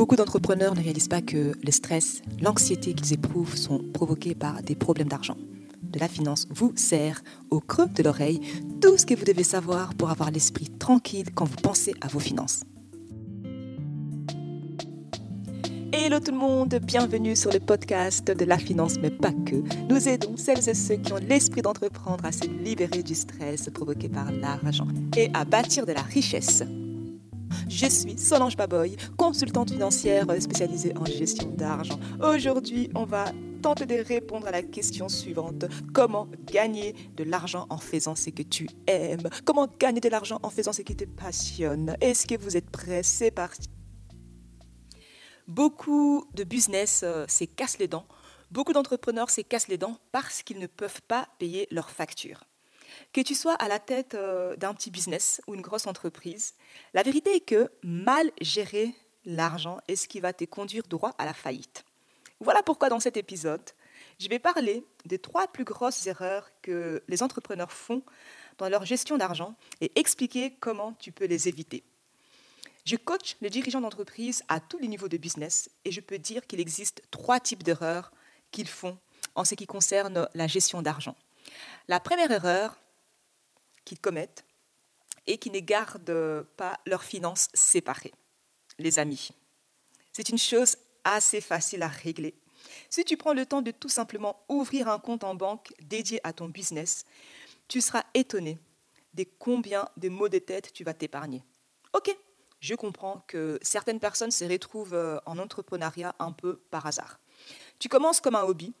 Beaucoup d'entrepreneurs ne réalisent pas que le stress, l'anxiété qu'ils éprouvent sont provoqués par des problèmes d'argent. De la finance vous sert au creux de l'oreille tout ce que vous devez savoir pour avoir l'esprit tranquille quand vous pensez à vos finances. Hello tout le monde, bienvenue sur le podcast de la finance, mais pas que. Nous aidons celles et ceux qui ont l'esprit d'entreprendre à se libérer du stress provoqué par l'argent et à bâtir de la richesse. Je suis Solange Baboy, consultante financière spécialisée en gestion d'argent. Aujourd'hui, on va tenter de répondre à la question suivante. Comment gagner de l'argent en faisant ce que tu aimes? Comment gagner de l'argent en faisant ce qui te passionne? Est-ce que vous êtes prêts? C'est parti. Beaucoup de business euh, se cassent les dents. Beaucoup d'entrepreneurs se cassent les dents parce qu'ils ne peuvent pas payer leurs factures. Que tu sois à la tête euh, d'un petit business ou une grosse entreprise, la vérité est que mal gérer l'argent est ce qui va te conduire droit à la faillite. Voilà pourquoi dans cet épisode, je vais parler des trois plus grosses erreurs que les entrepreneurs font dans leur gestion d'argent et expliquer comment tu peux les éviter. Je coach les dirigeants d'entreprise à tous les niveaux de business et je peux dire qu'il existe trois types d'erreurs qu'ils font en ce qui concerne la gestion d'argent. La première erreur qu'ils commettent et qui ne gardent pas leurs finances séparées. Les amis, c'est une chose assez facile à régler. Si tu prends le temps de tout simplement ouvrir un compte en banque dédié à ton business, tu seras étonné de combien de maux de tête tu vas t'épargner. Ok, je comprends que certaines personnes se retrouvent euh, en entrepreneuriat un peu par hasard. Tu commences comme un hobby,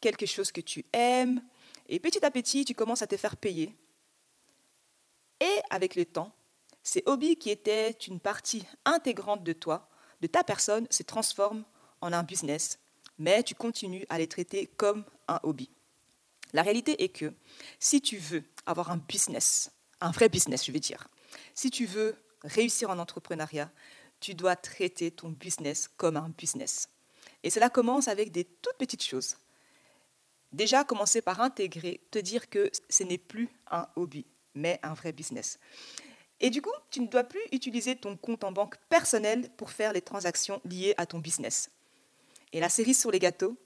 quelque chose que tu aimes, et petit à petit, tu commences à te faire payer. Et avec le temps, ces hobbies qui étaient une partie intégrante de toi, de ta personne, se transforment en un business, mais tu continues à les traiter comme un hobby. La réalité est que si tu veux avoir un business, un vrai business, je veux dire, si tu veux réussir en entrepreneuriat, tu dois traiter ton business comme un business. Et cela commence avec des toutes petites choses. Déjà, commencer par intégrer, te dire que ce n'est plus un hobby, mais un vrai business. Et du coup, tu ne dois plus utiliser ton compte en banque personnel pour faire les transactions liées à ton business. Et la série sur les gâteaux,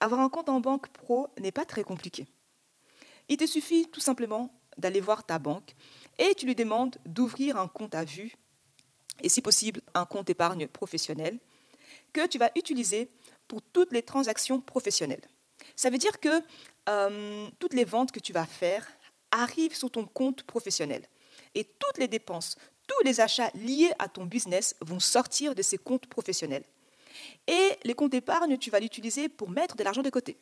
avoir un compte en banque pro n'est pas très compliqué. Il te suffit tout simplement d'aller voir ta banque et tu lui demandes d'ouvrir un compte à vue et si possible un compte épargne professionnel que tu vas utiliser pour toutes les transactions professionnelles. Ça veut dire que euh, toutes les ventes que tu vas faire arrivent sur ton compte professionnel et toutes les dépenses, tous les achats liés à ton business vont sortir de ces comptes professionnels. Et les comptes épargne, tu vas l'utiliser pour mettre de l'argent de côté,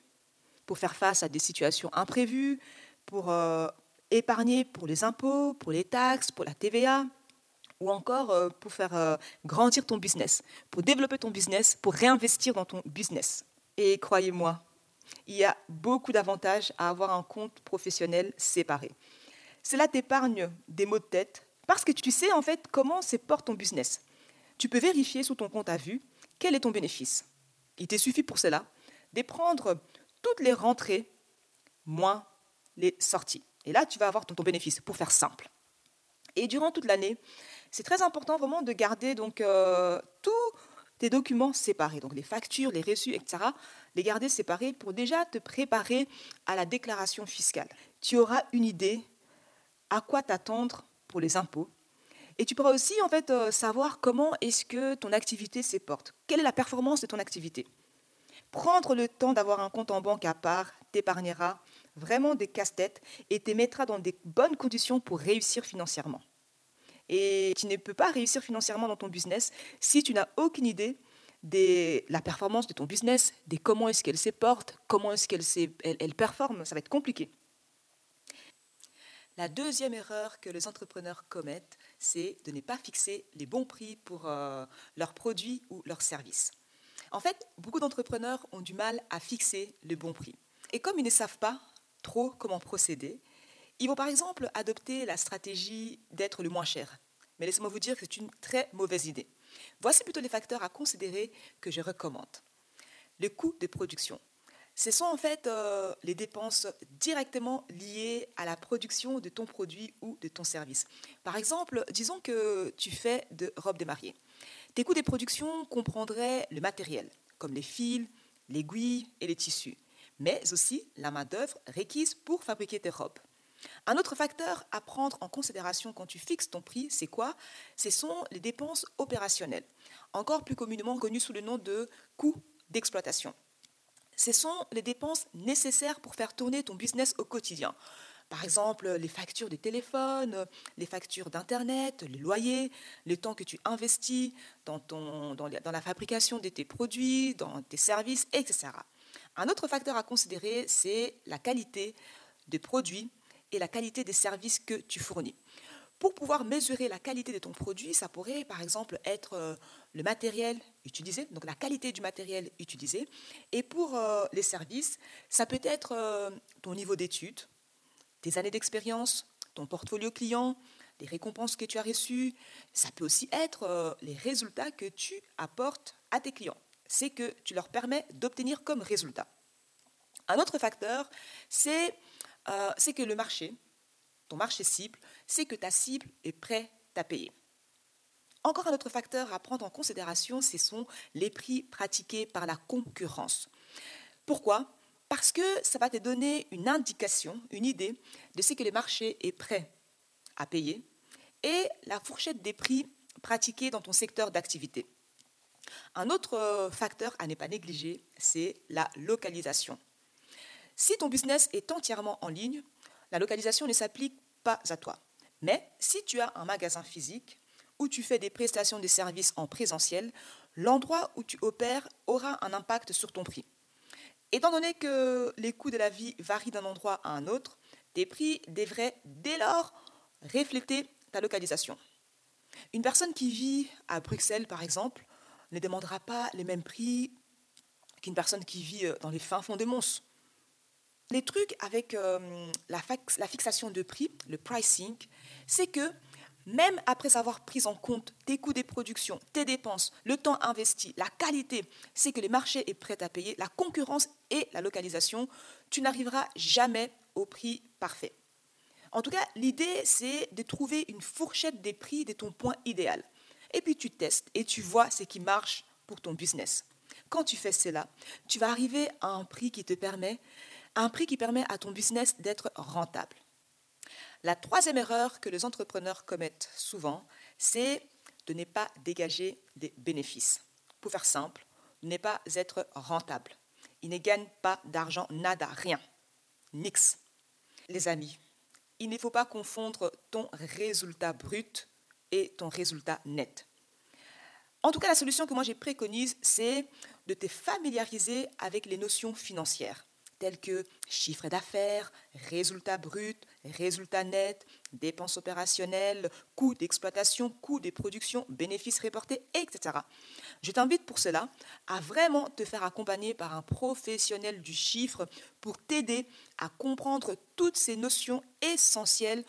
pour faire face à des situations imprévues, pour euh, épargner pour les impôts, pour les taxes, pour la TVA, ou encore euh, pour faire euh, grandir ton business, pour développer ton business, pour réinvestir dans ton business. Et croyez-moi, il y a beaucoup d'avantages à avoir un compte professionnel séparé. Cela t'épargne des maux de tête parce que tu sais en fait comment se porte ton business. Tu peux vérifier sur ton compte à vue quel est ton bénéfice. Il te suffit pour cela de prendre toutes les rentrées moins les sorties. Et là, tu vas avoir ton, bénéfice, pour faire simple. Et durant toute l'année, c'est très important vraiment de garder donc euh, tous tes documents séparés, donc les factures, les reçus, etc., les garder séparés pour déjà te préparer à la déclaration fiscale. Tu auras une idée à quoi t'attendre pour les impôts. Et tu pourras aussi en fait euh, savoir comment est-ce que ton activité se porte. Quelle est la performance de ton activité? Prendre le temps d'avoir un compte en banque à part t'épargnera vraiment des casse-têtes et te mettra dans des bonnes conditions pour réussir financièrement. Et tu ne peux pas réussir financièrement dans ton business si tu n'as aucune idée de la performance de ton business, de comment est-ce qu'elle se porte, comment est-ce qu'elle elle, performe. Ça va être compliqué. La deuxième erreur que les entrepreneurs commettent, c'est de ne pas fixer les bons prix pour euh, leurs produits ou leurs services. En fait, beaucoup d'entrepreneurs ont du mal à fixer le bon prix. Et comme ils ne savent pas trop comment procéder, ils vont par exemple adopter la stratégie d'être le moins cher. Mais laissez-moi vous dire que c'est une très mauvaise idée. Voici plutôt les facteurs à considérer que je recommande. Le coût de production. Ce sont en fait euh, les dépenses directement liées à la production de ton produit ou de ton service. Par exemple, disons que tu fais de robes de mariée. Tes coûts de production comprendraient le matériel, comme les fils, l'aiguille et les tissus, mais aussi la main-d'œuvre requise pour fabriquer tes robes. Un autre facteur à prendre en considération quand tu fixes ton prix, c'est quoi? Ce sont les dépenses opérationnelles, encore plus communément connues sous le nom de coûts d'exploitation. Ce sont les dépenses nécessaires pour faire tourner ton business au quotidien. Par exemple, les factures de téléphone, les factures d'Internet, les loyers, le temps que tu investis dans, dans, la fabrication de tes produits, dans tes services, etc. Un autre facteur à considérer, c'est la qualité des produits et la qualité des services que tu fournis. Pour pouvoir mesurer la qualité de ton produit, ça pourrait par exemple être euh, le matériel utilisé, donc la qualité du matériel utilisé. Et pour euh, les services, ça peut être euh, ton niveau d'études, tes années d'expérience, ton portfolio client, les récompenses que tu as reçues. Ça peut aussi être les résultats que tu apportes à tes clients. C'est que tu leur permets d'obtenir comme résultat. Un autre facteur, c'est euh, c'est que le marché, ton marché cible, c'est que ta cible est prête à payer. Encore un autre facteur à prendre en considération, ce sont les prix pratiqués par la concurrence. Pourquoi? Parce que ça va te donner une indication, une idée de ce que le marché est prêt à payer et la fourchette des prix pratiqués dans ton secteur d'activité. Un autre euh, facteur à ne pas négliger, c'est la localisation. Si ton business est entièrement en ligne, la localisation ne s'applique pas à toi. Mais si tu as un magasin physique où tu fais des prestations de services en présentiel, l'endroit où tu opères aura un impact sur ton prix. Étant donné que les coûts de la vie varient d'un endroit à un autre, tes prix devraient dès lors refléter ta localisation. Une personne qui vit à Bruxelles, par exemple, ne demandera pas les mêmes prix qu'une personne qui vit euh, dans les fins fonds des Mons. Les trucs avec euh, la, fixation de prix, le pricing, c'est que même après avoir pris en compte tes coûts de production, tes dépenses, le temps investi, la qualité, c'est que le marché est prêt à payer, la concurrence et la localisation, tu n'arriveras jamais au prix parfait. En tout cas, l'idée, c'est de trouver une fourchette des prix de ton point idéal. Et puis tu testes et tu vois ce qui marche pour ton business. Quand tu fais cela, tu vas arriver à un prix qui te permet un prix qui permet à ton business d'être rentable. La troisième erreur que les entrepreneurs commettent souvent, c'est de ne pas dégager des bénéfices. Pour faire simple, ne pas être rentable. Ils ne gagnent pas d'argent, nada, rien. Nix. Les amis, il ne faut pas confondre ton résultat brut et ton résultat net. En tout cas, la solution que moi j'ai préconise, c'est de te familiariser avec les notions financières tels que chiffre d'affaires, résultat brut, résultat net, dépenses opérationnelles, coûts d'exploitation, coûts de production, bénéfices reportés, etc. Je t'invite pour cela à vraiment te faire accompagner par un professionnel du chiffre pour t'aider à comprendre toutes ces notions essentielles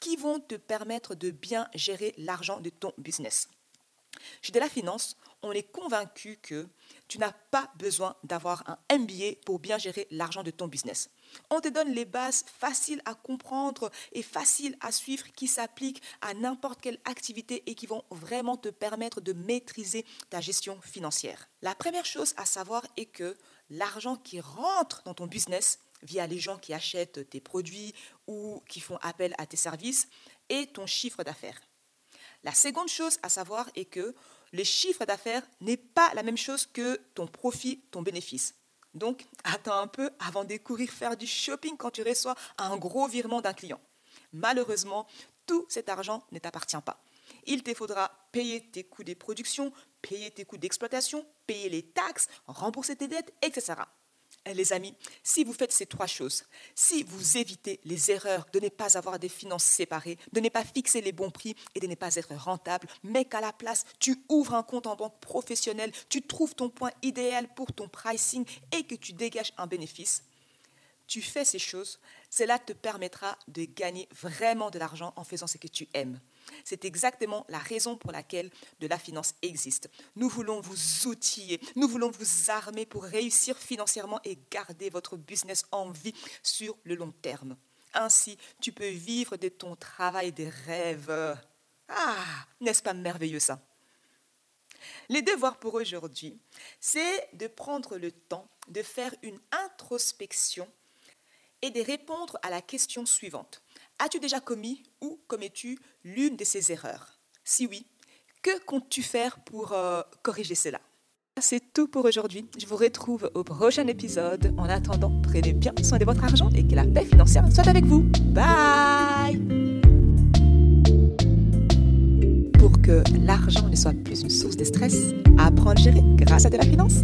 qui vont te permettre de bien gérer l'argent de ton business. Chez De la Finance, on est convaincu que tu n'as pas besoin d'avoir un MBA pour bien gérer l'argent de ton business. On te donne les bases faciles à comprendre et faciles à suivre qui s'appliquent à n'importe quelle activité et qui vont vraiment te permettre de maîtriser ta gestion financière. La première chose à savoir est que l'argent qui rentre dans ton business via les gens qui achètent tes produits ou qui font appel à tes services est ton chiffre d'affaires. La seconde chose à savoir est que le chiffre d'affaires n'est pas la même chose que ton profit, ton bénéfice. Donc, attends un peu avant de courir faire du shopping quand tu reçois un gros virement d'un client. Malheureusement, tout cet argent ne t'appartient pas. Il te faudra payer tes coûts de production, payer tes coûts d'exploitation, payer les taxes, rembourser tes dettes, etc. Eh, les amis, si vous faites ces trois choses, si vous évitez les erreurs de ne pas avoir des finances séparées, de ne pas fixer les bons prix et de ne pas être rentable, mais qu'à la place, tu ouvres un compte en banque professionnel, tu trouves ton point idéal pour ton pricing et que tu dégages un bénéfice, tu fais ces choses, cela te permettra de gagner vraiment de l'argent en faisant ce que tu aimes. C'est exactement la raison pour laquelle de la finance existe. Nous voulons vous outiller, nous voulons vous armer pour réussir financièrement et garder votre business en vie sur le long terme. Ainsi, tu peux vivre de ton travail des rêves. Ah, n'est-ce pas merveilleux ça? Les devoirs pour aujourd'hui, c'est de prendre le temps de faire une introspection et de répondre à la question suivante. As-tu déjà commis ou commets-tu l'une de ces erreurs? Si oui, que comptes-tu faire pour euh, corriger cela? C'est tout pour aujourd'hui. Je vous retrouve au prochain épisode. En attendant, prenez bien soin de votre argent et que la paix financière soit avec vous. Bye Pour que l'argent ne soit plus une source de stress, apprendre à gérer grâce à de la finance.